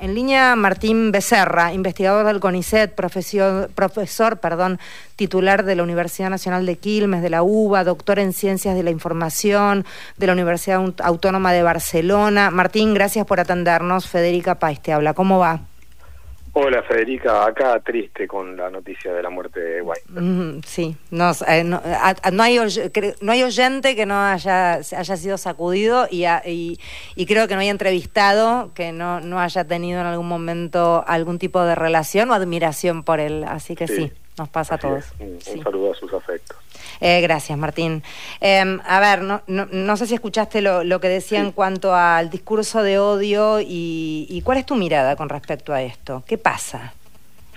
En línea Martín Becerra, investigador del CONICET, profesor, profesor perdón, titular de la Universidad Nacional de Quilmes, de la UBA, doctor en Ciencias de la Información, de la Universidad Autónoma de Barcelona. Martín, gracias por atendernos. Federica País te habla. ¿Cómo va? Hola Federica, acá triste con la noticia de la muerte de Weinberg. sí, no, eh, no, hay, no hay oyente que no haya, haya sido sacudido y, y, creo que no hay entrevistado que no, no haya tenido en algún momento algún tipo de relación o admiración por él. Así que sí, nos pasa a todos. Un, saludo a sus afectos. Eh, gracias, Martín. Em, a ver, no, no, sé si escuchaste lo, que decía en cuanto al discurso de odio y, cuál es tu mirada con respecto a esto. ¿Qué pasa?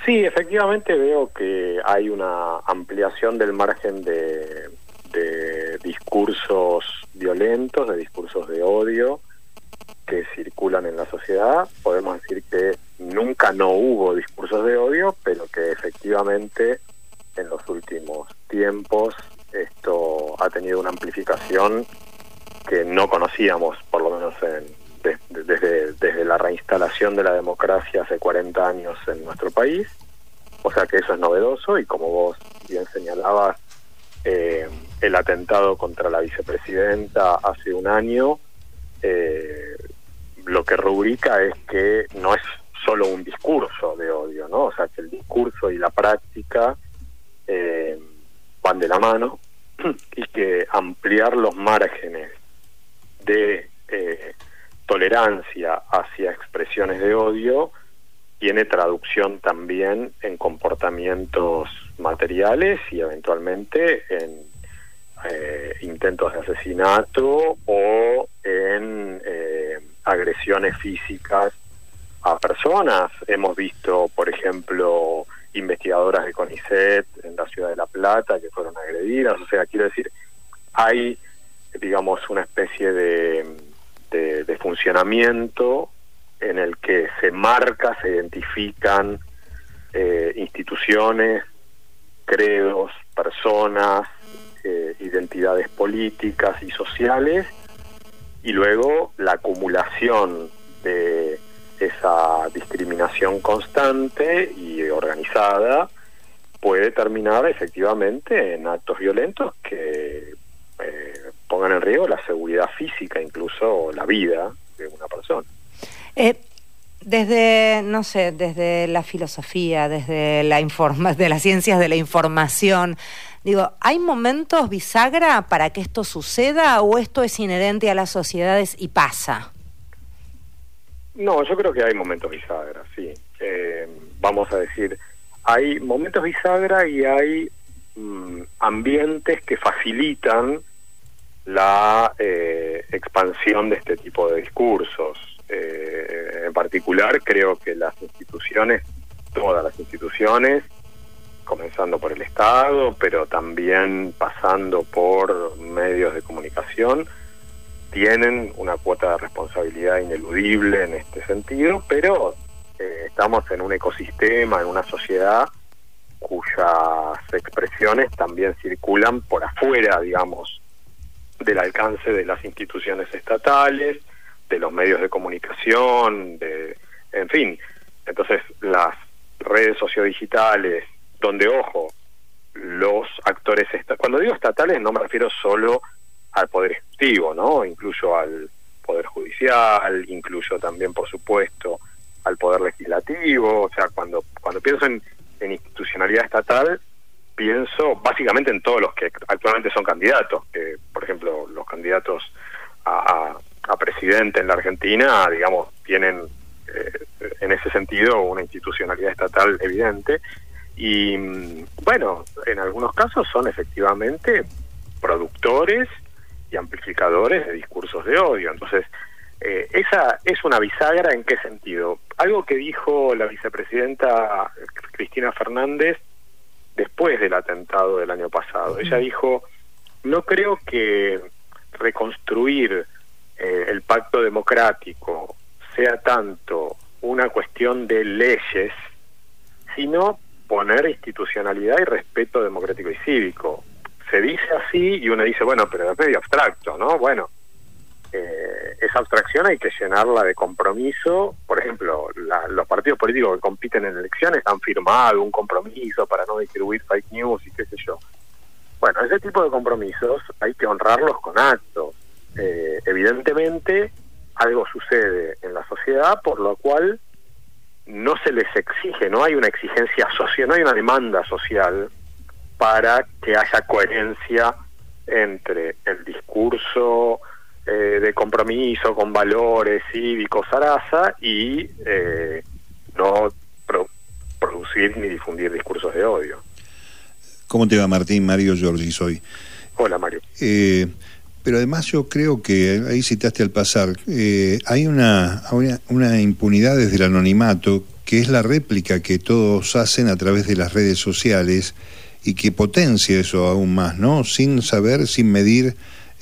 Sí, efectivamente veo que hay una ampliación del margen de, de discursos violentos, de discursos de odio que circulan en la sociedad. Podemos decir que nunca no hubo discursos de odio, pero que efectivamente en los últimos tiempos esto ha tenido una amplificación que no conocíamos, por lo menos desde, desde la reinstalación de la democracia hace 40 años en nuestro país. O sea que eso es novedoso y como vos bien señalabas, eh, el atentado contra la vicepresidenta hace un año, eh, lo que rubrica es que no es solo un discurso de odio, ¿no? O sea, que el discurso y la práctica eh, van de la mano y que ampliar los márgenes de eh, tolerancia hacia expresiones de odio tiene traducción también en comportamientos materiales y eventualmente en eh, intentos de asesinato o en eh, agresiones físicas a personas. Hemos visto, por ejemplo, investigadoras de CONICET ciudad de La Plata que fueron agredidas. O sea, quiero decir, hay, digamos, una especie de, funcionamiento en el que se marca, se identifican eh, instituciones, credos, personas, eh, identidades políticas y sociales, y luego la acumulación de esa discriminación constante y organizada puede terminar efectivamente en actos violentos que eh, pongan en riesgo la seguridad física, incluso la vida de una persona. Eh, desde, no sé, desde la filosofía, desde la informa de las ciencias de la información, digo, ¿hay momentos bisagra para que esto suceda o esto es inherente a las sociedades y pasa? No, yo creo que hay momentos bisagra, sí. Eh, vamos a decir, hay momentos bisagra y hay mm, ambientes que facilitan la eh, expansión de este tipo de discursos. Eh, en particular, creo que las instituciones, todas las instituciones, comenzando por el Estado, pero también pasando por medios de comunicación, tienen una cuota de responsabilidad ineludible en este sentido, pero eh, estamos en un ecosistema, en una sociedad cuyas expresiones también circulan por afuera, digamos, del alcance de las instituciones estatales, de los medios de comunicación, de, en fin. Entonces, las redes sociodigitales, donde, ojo, los actores, cuando digo estatales no me refiero solo al Poder Ejecutivo, ¿no? Incluyo al Poder Judicial, incluyo también, por supuesto, Poder Legislativo. O sea, cuando, cuando pienso en, institucionalidad estatal, pienso básicamente en todos los que actualmente son candidatos, que, por ejemplo, los candidatos a, a, presidente en la Argentina, digamos, tienen eh, en ese sentido una institucionalidad estatal evidente. Y bueno, en algunos casos son efectivamente productores y amplificadores de discursos de odio. Entonces, eh, esa es una bisagra en qué sentido. Algo que dijo la vicepresidenta Cristina Fernández después del atentado del año pasado. Ella dijo, no creo que reconstruir eh, el pacto democrático sea tanto una cuestión de leyes, sino poner institucionalidad y respeto democrático y cívico se dice así y uno dice, bueno, pero es medio abstracto, ¿no? Bueno, eh, esa abstracción hay que llenarla de compromiso. Por ejemplo, partidos políticos que compiten en elecciones han firmado un compromiso para no distribuir fake news y qué sé yo. Bueno, ese tipo de compromisos hay que honrarlos con actos. Eh, evidentemente, algo sucede en la sociedad por lo cual no se les exige, no hay una exigencia social, no hay una demanda social para que haya coherencia entre el discurso eh, de compromiso con valores cívicos Sarasa y eh, no producir ni difundir discursos de odio. ¿Cómo te va Martín? Mario Giorgi soy. Hola Mario. Eh, pero además yo creo que, ahí citaste al pasar, hay una, una, una impunidad desde el anonimato que es la réplica que todos hacen a través de las redes sociales y que potencia eso aún más, ¿no? Sin saber, sin medir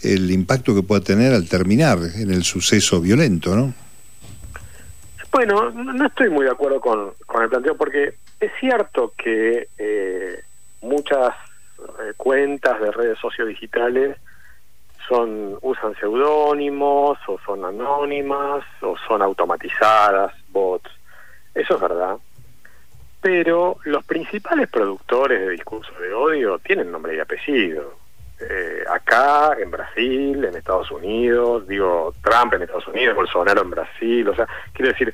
el impacto que pueda tener al terminar en el suceso violento, ¿no? Bueno, no estoy muy de acuerdo con, con el planteo porque es cierto que eh, muchas eh, cuentas de redes sociodigitales son usan seudónimos o son anónimas o son automatizadas, bots. Eso es verdad. Pero los principales productores de discurso de odio tienen nombre y apellido. Eh, acá, en Brasil, en Estados Unidos, digo, Trump en Estados Unidos, Bolsonaro en Brasil, o sea, quiero decir,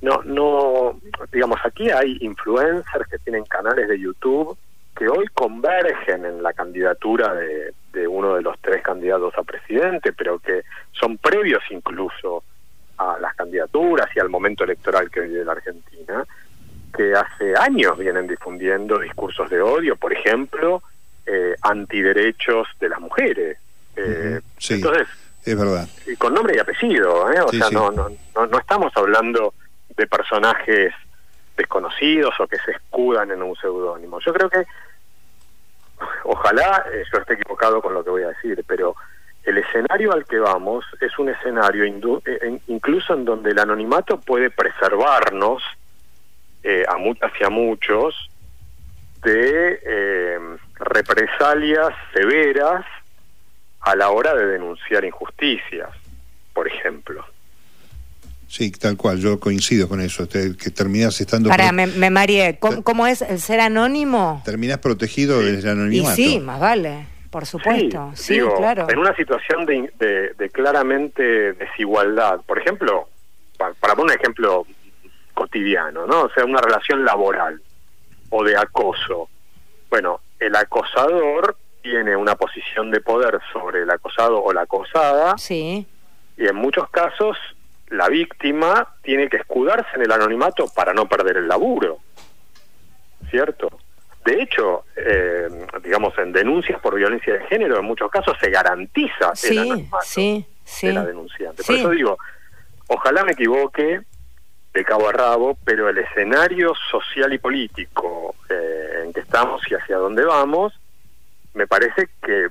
no, no, digamos, aquí hay influencers que tienen canales de YouTube que hoy convergen en la candidatura de, de uno de los tres candidatos a presidente, pero que son previos incluso a las candidaturas y al momento electoral que vive la Argentina, que hace años vienen difundiendo discursos de odio, por ejemplo, eh, antiderechos de las mujeres. Eh, sí, entonces, es verdad. Y con nombre y apellido, ¿eh? o sea, No, no, no, estamos hablando de personajes desconocidos o que se escudan en un seudónimo. Yo creo que, ojalá eh, yo esté equivocado con lo que voy a decir, pero el escenario al que vamos es un escenario incluso en donde el anonimato puede preservarnos a muchas y a muchos de eh, represalias severas a la hora de denunciar injusticias, por ejemplo. Sí, tal cual, yo coincido con eso, que terminas estando... Para, me, me ¿Cómo, es el ser anónimo? Terminas protegido del anonimato. Y sí, más vale, por supuesto, sí, claro. En una situación de, de, claramente desigualdad, por ejemplo, para, para poner un ejemplo cotidiano, ¿no? O sea, una relación laboral o de acoso. Bueno, el acosador tiene una posición de poder sobre el acosado o la acosada. Sí. Y en muchos casos la víctima tiene que escudarse en el anonimato para no perder el laburo. ¿Cierto? De hecho, eh, digamos, en denuncias por violencia de género, en muchos casos se garantiza el anonimato de la denunciante. Por eso digo, ojalá me equivoque de cabo a rabo, pero el escenario social y político eh, en que estamos y hacia dónde vamos, me parece que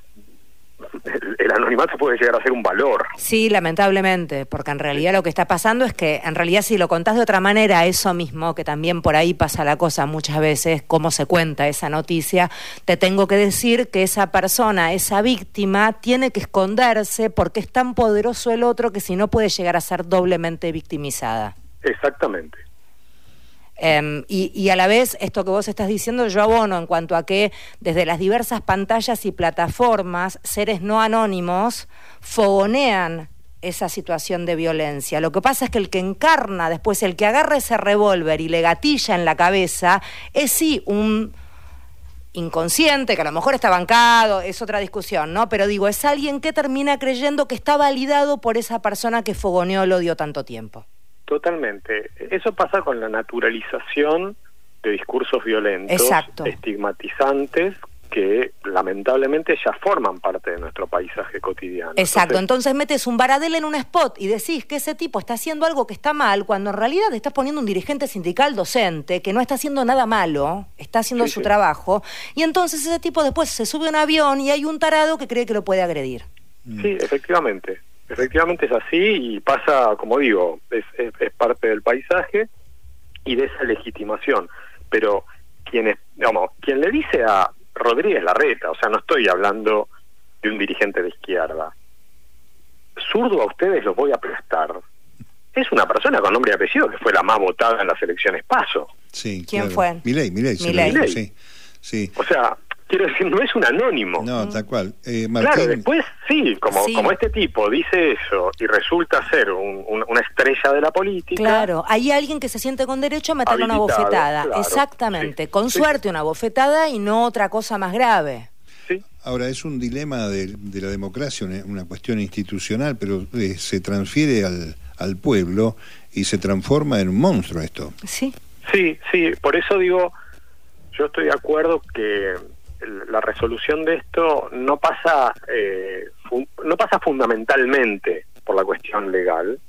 el, anonimato puede llegar a ser un valor. Sí, lamentablemente, porque en realidad lo que está pasando es que en realidad si lo contás de otra manera, eso mismo, que también por ahí pasa la cosa muchas veces, cómo se cuenta esa noticia, te tengo que decir que esa persona, esa víctima, tiene que esconderse porque es tan poderoso el otro que si no puede llegar a ser doblemente victimizada. Exactamente. Em, y, a la vez, esto que vos estás diciendo, yo abono en cuanto a que desde las diversas pantallas y plataformas, seres no anónimos fogonean esa situación de violencia. Lo que pasa es que el que encarna después, el que agarra ese revólver y le gatilla en la cabeza, es sí un inconsciente, que a lo mejor está bancado, es otra discusión, ¿no? Pero digo, es alguien que termina creyendo que está validado por esa persona que fogoneó el odio tanto tiempo. Totalmente. Eso pasa con la naturalización de discursos violentos, estigmatizantes, que lamentablemente ya forman parte de nuestro paisaje cotidiano. Exacto, entonces, metes un baradel en un spot y decís que ese tipo está haciendo algo que está mal, cuando en realidad estás poniendo un dirigente sindical docente que no está haciendo nada malo, está haciendo su trabajo, y entonces ese tipo después se sube a un avión y hay un tarado que cree que lo puede agredir. Sí, efectivamente. Efectivamente es así y pasa, como digo, es, es, parte del paisaje y de esa legitimación. Pero quien, digamos, quien le dice a Rodríguez Larreta, o sea, no estoy hablando de un dirigente de izquierda, zurdo a ustedes los voy a prestar. es una persona con nombre y apellido que fue la más votada en las elecciones PASO. Sí, ¿Quién claro. fue? Milei, Milei, se lo Milei. dijo, sí. Sí. O sea, quiero decir, no es un anónimo. No, tal cual. Eh, Claro, después sí, como, Sí. como este tipo dice eso y resulta ser un- un- una estrella de la política. Claro, hay alguien que se siente con derecho a meterle una bofetada. claro, Exactamente. sí. Con Sí, suerte una bofetada y no otra cosa más grave. Sí, Ahora, es un dilema de, de la democracia, una, una cuestión institucional, pero eh, se transfiere al, al pueblo y se transforma en un monstruo esto. Sí. sí, sí, por eso digo, yo estoy de acuerdo que la resolución de esto no pasa, eh, no pasa fundamentalmente por la cuestión legal,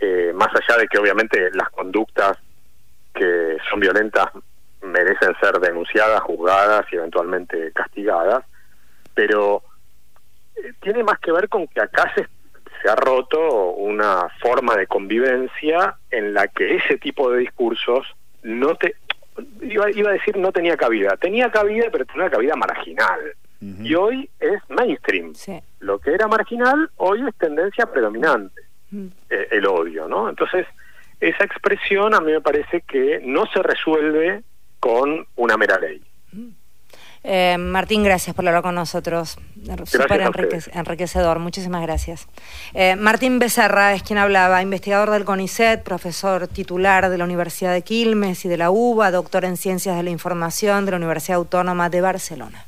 eh, más allá de que obviamente las conductas que son violentas merecen ser denunciadas, juzgadas y eventualmente castigadas, pero eh, tiene más que ver con que acá se, se ha roto una forma de convivencia en la que ese tipo de discursos no te iba, iba a decir no tenía cabida, tenía cabida pero tenía una cabida marginal y hoy es mainstream. Sí. Lo que era marginal hoy es tendencia predominante eh, el odio, ¿no? Entonces, esa expresión a mí me parece que no se resuelve con una mera ley. Eh, Martín, gracias por hablar con nosotros. Súper enriquecedor, muchísimas gracias. Eh, Martín Becerra es quien hablaba, investigador del CONICET, profesor titular de la Universidad de Quilmes y de la UBA, doctor en Ciencias de la Información de la Universidad Autónoma de Barcelona.